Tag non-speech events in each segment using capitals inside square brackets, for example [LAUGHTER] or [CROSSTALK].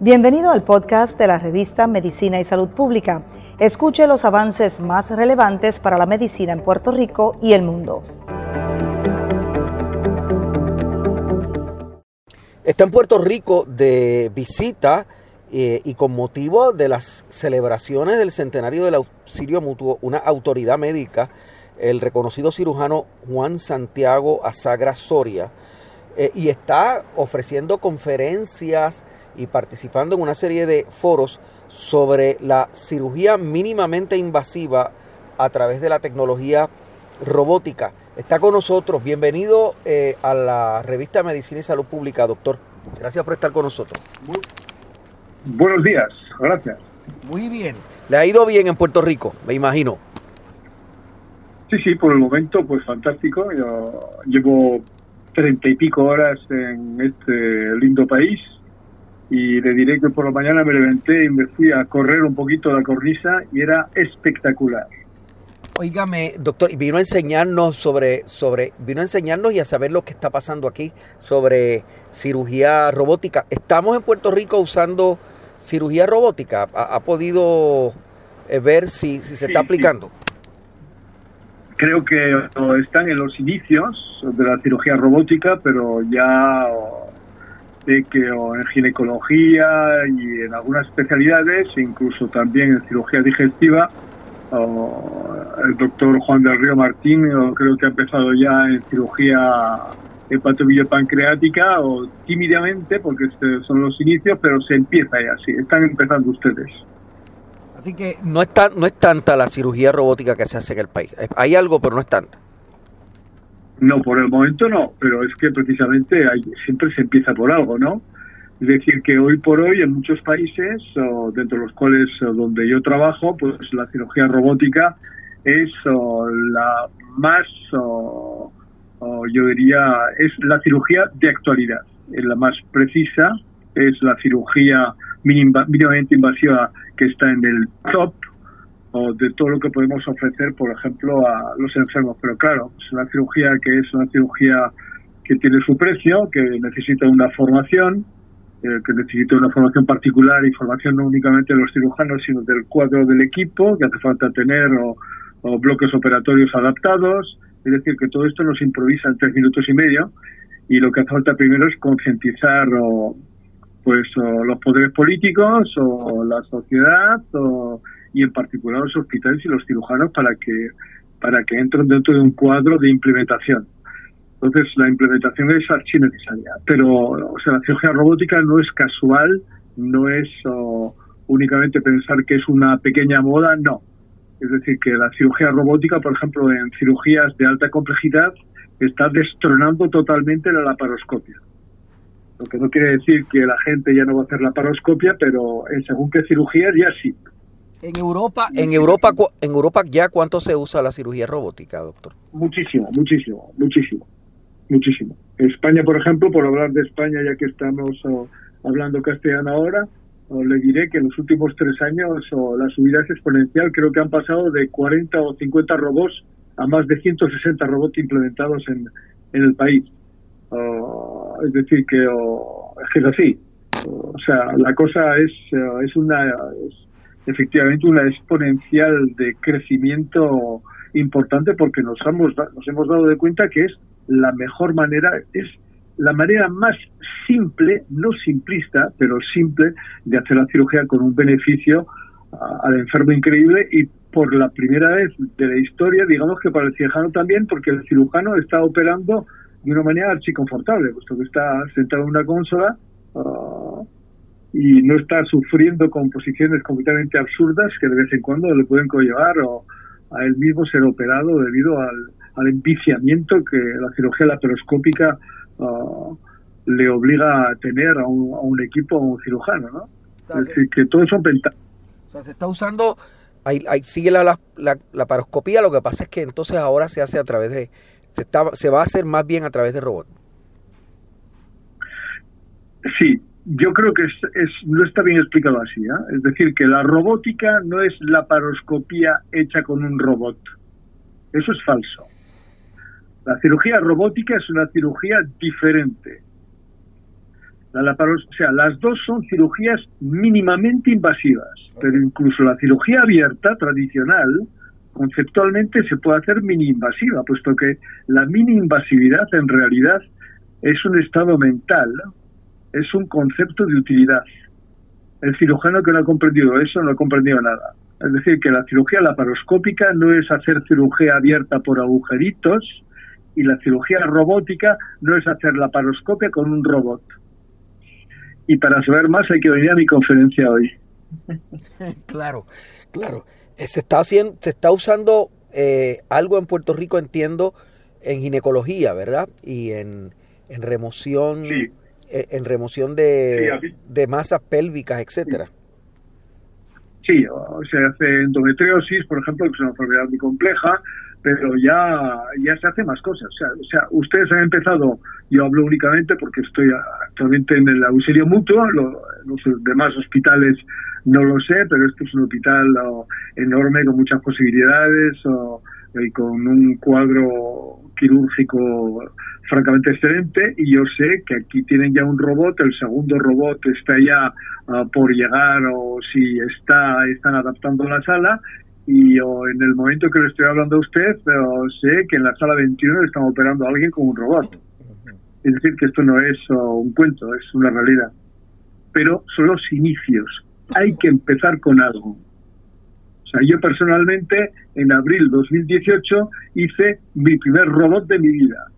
Bienvenido al podcast de la revista Medicina y Salud Pública. Escuche los avances más relevantes para la medicina en Puerto Rico y el mundo. Está en Puerto Rico de visita eh, y con motivo de las celebraciones del centenario del auxilio mutuo, una autoridad médica, el reconocido cirujano Juan Santiago Azagra Soria, eh, y está ofreciendo conferencias y participando en una serie de foros sobre la cirugía mínimamente invasiva a través de la tecnología robótica. Está con nosotros. Bienvenido eh, a la revista Medicina y Salud Pública, doctor. Gracias por estar con nosotros. buenos días, gracias. Muy bien. ¿Le ha ido bien en Puerto Rico, me imagino? Sí, sí, por el momento, pues fantástico. Yo llevo treinta y pico horas en este lindo país y le diré que por la mañana me levanté y me fui a correr un poquito la cornisa y era espectacular. Óigame, doctor, vino a enseñarnos sobre, sobre, vino a enseñarnos y a saber lo que está pasando aquí sobre cirugía robótica. Estamos en Puerto Rico usando cirugía robótica. ¿Ha, podido eh, ver si, si se está aplicando? Creo que están en los inicios de la cirugía robótica, pero ya que en ginecología y en algunas especialidades, incluso también en cirugía digestiva, el doctor Juan del Río Martín creo que ha empezado ya en cirugía hepatobillopancreática o tímidamente, porque este son los inicios, pero se empieza ya, sí, están empezando ustedes. Así que no es, no es tanta la cirugía robótica que se hace en el país. Hay algo, pero no es tanta. No, por el momento no, pero es que precisamente hay, siempre se empieza por algo, ¿no? Es decir, que hoy por hoy en muchos países, dentro de los cuales donde yo trabajo, pues la cirugía robótica es la más, yo diría, es la cirugía de actualidad, es la más precisa, es la cirugía mínimamente invasiva que está en el top o de todo lo que podemos ofrecer, por ejemplo, a los enfermos. Pero claro, es una cirugía que es una cirugía que tiene su precio, que necesita una formación, eh, que necesita una formación particular y formación no únicamente de los cirujanos, sino del cuadro del equipo, que hace falta tener o, bloques operatorios adaptados. Es decir, que todo esto nos improvisa en tres minutos y medio y lo que hace falta primero es concientizar o, pues los poderes políticos o la sociedad o y en particular los hospitales y los cirujanos para que para que entren dentro de un cuadro de implementación. Entonces, la implementación es archi necesaria. Pero, o sea, la cirugía robótica no es casual, no es únicamente pensar que es una pequeña moda, no. Es decir, que la cirugía robótica, por ejemplo, en cirugías de alta complejidad, está destronando totalmente la laparoscopia. Lo que no quiere decir que la gente ya no va a hacer la laparoscopia, pero en según qué cirugías ya sí. En Europa, en Europa, en Europa ya cuánto se usa la cirugía robótica, doctor? Muchísimo, muchísimo, muchísimo, muchísimo. España, por ejemplo, por hablar de España, ya que estamos oh, hablando castellano ahora, oh, le diré que en los últimos tres años oh, la subida es exponencial. Creo que han pasado de 40 o 50 robots a más de 160 robots implementados en, en el país. Es decir, que es así. O sea, la cosa es, es una efectivamente una exponencial de crecimiento importante porque nos hemos, nos hemos dado de cuenta que es la mejor manera, es la manera más simple, no simplista, pero simple de hacer la cirugía con un beneficio al enfermo increíble y por la primera vez de la historia, digamos que para el cirujano también, porque el cirujano está operando de una manera archiconfortable, puesto que está sentado en una consola, ah, y no estar sufriendo con posiciones completamente absurdas que de vez en cuando le pueden conllevar o a él mismo ser operado debido al, al enviciamiento que la cirugía laparoscópica uh, le obliga a tener a un, a un equipo, a un cirujano, ¿no? es decir, que todo son ventajas. O sea, se está usando, ahí, ahí sigue la, la, la, laparoscopía, lo que pasa es que entonces ahora se hace a través de, se, está, se va a hacer más bien a través de robot. Sí, yo creo que es, no está bien explicado así. ¿eh? Es decir, que la robótica no es la paroscopía hecha con un robot. Eso es falso. La cirugía robótica es una cirugía diferente. La o sea, las dos son cirugías mínimamente invasivas, pero incluso la cirugía abierta tradicional conceptualmente se puede hacer mini invasiva, puesto que la mini invasividad en realidad es un estado mental, es un concepto de utilidad. El cirujano que no ha comprendido eso no ha comprendido nada. Es decir, que la cirugía laparoscópica no es hacer cirugía abierta por agujeritos y la cirugía robótica no es hacer laparoscopia con un robot. Y para saber más hay que venir a mi conferencia hoy. [LAUGHS] claro, claro. Eh, se está haciendo, se está usando eh, algo en Puerto Rico, entiendo, en ginecología, ¿verdad? Y en, en remoción, eh, en remoción de, de masas pélvicas, etcétera. Sí, o se hace endometriosis, por ejemplo, que es una enfermedad muy compleja, pero ya, ya se hace más cosas. O sea, o sea, ustedes han empezado, yo hablo únicamente porque estoy actualmente en el auxilio mutuo, los demás hospitales no lo sé, pero esto es un hospital enorme con muchas posibilidades y con un cuadro quirúrgico francamente excelente y yo sé que aquí tienen ya un robot, el segundo robot está ya ah, por llegar o si está están adaptando la sala y en el momento que le estoy hablando a usted sé que en la sala 21 están operando a alguien con un robot. Es decir, que esto no es un cuento, es una realidad. Pero son los inicios. Hay que empezar con algo. O sea, yo personalmente en abril 2018 hice mi primer robot de mi vida.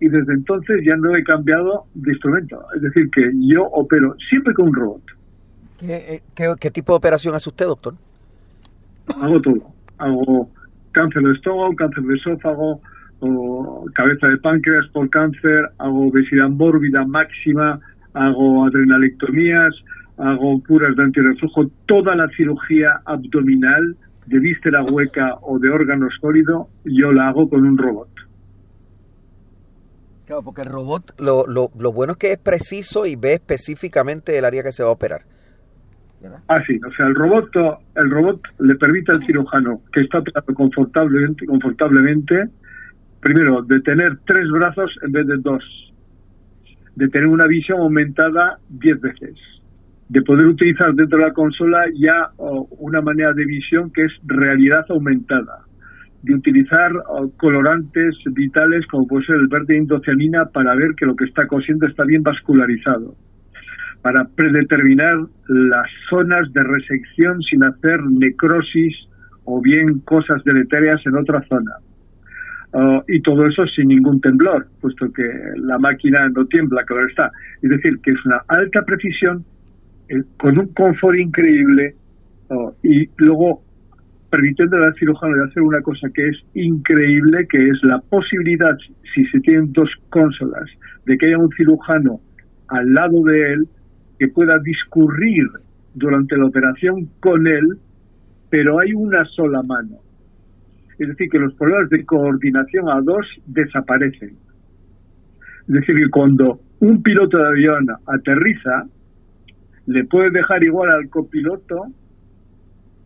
Y desde entonces ya no he cambiado de instrumento. Es decir, que yo opero siempre con un robot. ¿Qué, qué tipo de operación hace usted, doctor? hago todo. Hago cáncer de estómago, cáncer de esófago, o cabeza de páncreas por cáncer, hago obesidad mórbida máxima, hago adrenalectomías, hago curas de antirreflujo, toda la cirugía abdominal de víscera hueca o de órgano sólido, yo la hago con un robot. Claro, porque el robot, lo, lo, lo bueno es que es preciso y ve específicamente el área que se va a operar. Ah, sí, o sea, el robot, el robot le permite al cirujano que está operando confortablemente, confortablemente, primero, de tener tres brazos en vez de dos, de tener una visión aumentada diez veces, de poder utilizar dentro de la consola ya una manera de visión que es realidad aumentada, de utilizar colorantes vitales como puede ser el verde indocianina para ver que lo que está cosiendo está bien vascularizado para predeterminar las zonas de resección sin hacer necrosis o bien cosas deleterias en otra zona. Uh, y todo eso sin ningún temblor, puesto que la máquina no tiembla, claro está. Es decir, que es una alta precisión con un confort increíble y luego permitiendo al cirujano de hacer una cosa que es increíble, que es la posibilidad, si se tienen dos consolas, de que haya un cirujano al lado de él que pueda discurrir durante la operación con él, pero hay una sola mano. Es decir, que los problemas de coordinación a dos desaparecen. Es decir, que cuando un piloto de avión aterriza, le puede dejar igual al copiloto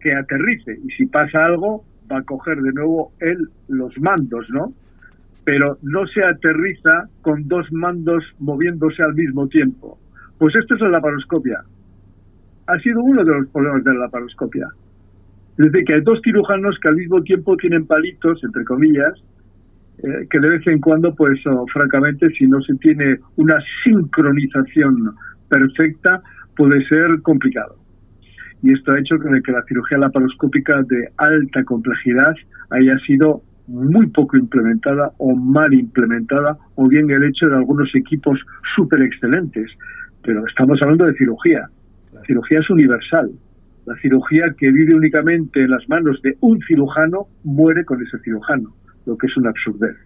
que aterrice. Y si pasa algo, va a coger de nuevo él los mandos, ¿no? Pero no se aterriza con dos mandos moviéndose al mismo tiempo. Pues esto es la laparoscopia. Ha sido uno de los problemas de la laparoscopia. Es decir, que hay dos cirujanos que al mismo tiempo tienen palitos, entre comillas, eh, que de vez en cuando, pues oh, francamente, si no se tiene una sincronización perfecta, puede ser complicado. Y esto ha hecho que, la cirugía laparoscópica de alta complejidad haya sido muy poco implementada o mal implementada, o bien el hecho de algunos equipos súper excelentes pero estamos hablando de cirugía. La cirugía es universal. La cirugía que vive únicamente en las manos de un cirujano muere con ese cirujano, lo que es una absurdez.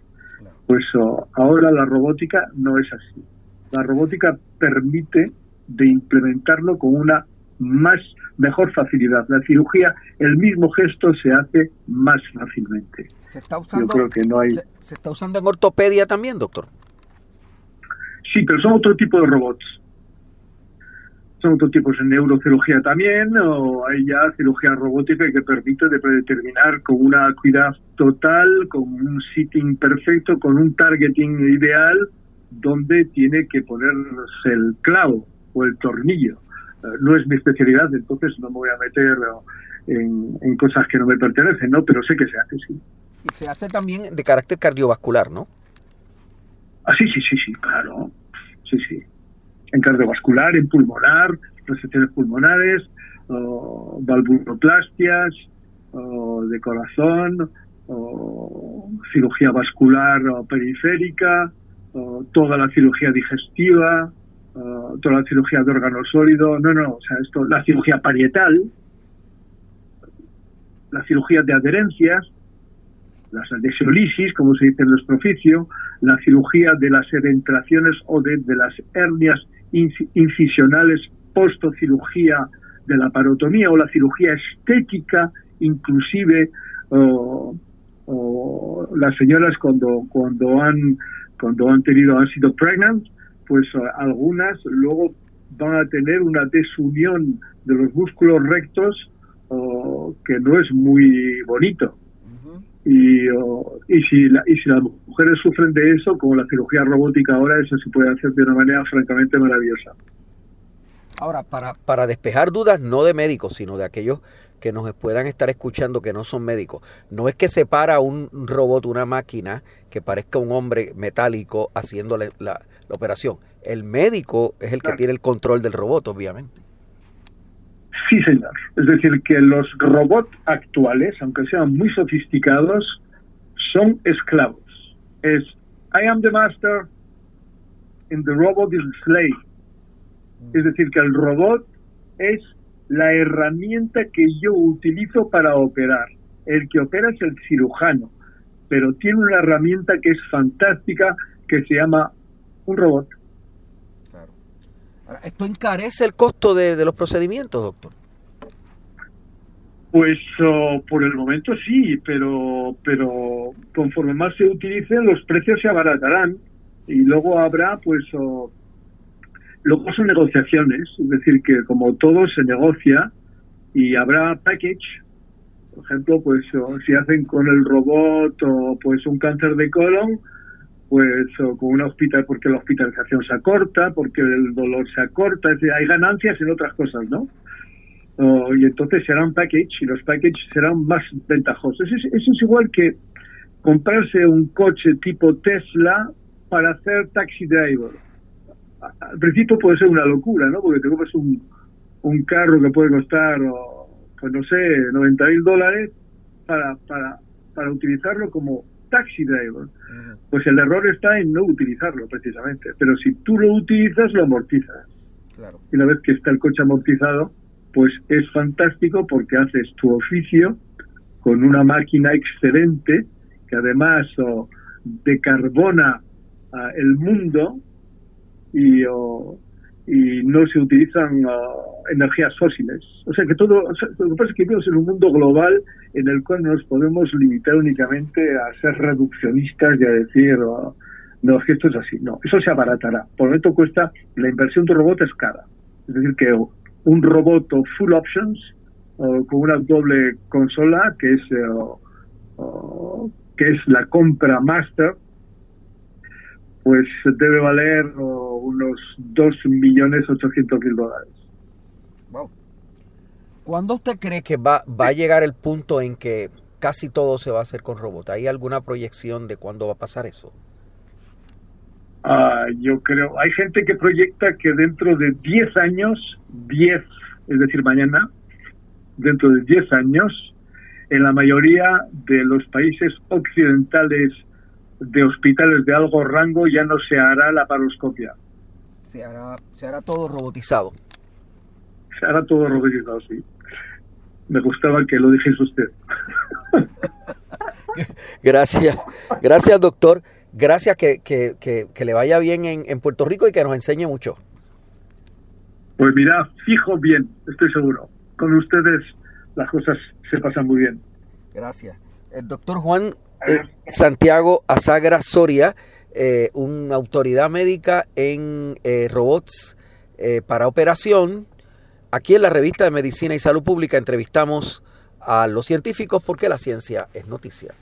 Pues oh, ahora la robótica no es así. La robótica permite de implementarlo con una más mejor facilidad. La cirugía, el mismo gesto se hace más fácilmente. Se está usando, Yo creo que no hay. se está usando en ortopedia también, doctor. Sí, pero son otro tipo de robots. son otros tipos de neurocirugía también, o hay ya cirugía robótica que permite de predeterminar con una acuidad total, con un sitting perfecto, con un targeting ideal, donde tiene que ponerse el clavo o el tornillo. Eh, no es mi especialidad, entonces no me voy a meter en, cosas que no me pertenecen, ¿no? Pero sé que se hace, sí. Y se hace también de carácter cardiovascular, ¿no? Ah, sí, sí, sí, sí, claro. Sí, sí. En cardiovascular, en pulmonar, resecciones pulmonares, valvuloplastias, de corazón, cirugía vascular periférica, toda la cirugía digestiva, toda la cirugía de órgano sólido, no, no, o sea, esto, la cirugía parietal, la cirugía de adherencias, las adhesiolisis, como se dice en nuestro oficio, la cirugía de las edentraciones o de, las hernias incisionales, postocirugía de la parotomía o la cirugía estética, inclusive las señoras cuando cuando han cuando han tenido han sido pregnant, pues algunas luego van a tener una desunión de los músculos rectos que no es muy bonito. Y, y, si y si las mujeres sufren de eso, como la cirugía robótica ahora, eso se puede hacer de una manera francamente maravillosa. Ahora, para, para despejar dudas, no de médicos, sino de aquellos que nos puedan estar escuchando que no son médicos, no es que se para un robot, una máquina que parezca un hombre metálico haciendo la, la operación. El médico es el que tiene el control del robot, obviamente. Sí, señor. Es decir, que los robots actuales, aunque sean muy sofisticados, son esclavos. Es I am the master and the robot is slave. Mm. Es decir, que el robot es la herramienta que yo utilizo para operar. El que opera es el cirujano, pero tiene una herramienta que es fantástica que se llama un robot. ¿Esto encarece el costo de, los procedimientos, doctor? Pues oh, por el momento sí, pero, pero conforme más se utilicen los precios se abaratarán y luego habrá pues oh, luego son negociaciones, es decir que como todo se negocia y habrá package, por ejemplo pues si hacen con el robot o pues un cáncer de colon, pues con una hospital porque la hospitalización se acorta, porque el dolor se acorta, es hay ganancias en otras cosas, ¿no? y entonces será un package y los packages serán más ventajosos. Eso es, eso es igual que comprarse un coche tipo Tesla para hacer taxi driver. Al principio puede ser una locura, ¿no? Porque te compras un, un carro que puede costar, pues no sé, 90 mil dólares para, para, para utilizarlo como taxi driver. Pues el error está en no utilizarlo precisamente. Pero si tú lo utilizas, lo amortizas. Y una vez que está el coche amortizado, pues es fantástico porque haces tu oficio con una máquina excelente que además decarbona ah, el mundo y, y no se utilizan uh, energías fósiles. O sea que todo, lo que pasa es que vivimos en un mundo global en el cual nos podemos limitar únicamente a ser reduccionistas y a decir, uh, no, que esto es así. No, eso se abaratará. Por lo tanto, cuesta, la inversión de un robot es cara. Es decir, que un robot full options uh, con una doble consola, que es, que es la compra master, pues debe valer unos 2.800.000 dólares. Wow. ¿Cuándo usted cree que va, va a llegar el punto en que casi todo se va a hacer con robot? ¿Hay alguna proyección de cuándo va a pasar eso? Ah, yo creo, hay gente que proyecta que dentro de 10 años, 10, es decir, mañana, dentro de 10 años, en la mayoría de los países occidentales de hospitales de algo rango ya no se hará la paroscopia. Se hará, se hará todo robotizado. Se hará todo robotizado, sí. Me gustaba que lo dijese usted. [LAUGHS] gracias, gracias doctor. Gracias que, que, que, le vaya bien en, en Puerto Rico y que nos enseñe mucho. Pues mira, fijo bien, estoy seguro. Con ustedes las cosas se pasan muy bien. Gracias. El doctor Juan eh, Santiago Azagra Soria, eh, una autoridad médica en eh, robots para operación. Aquí en la revista de Medicina y Salud Pública entrevistamos a los científicos porque la ciencia es noticia.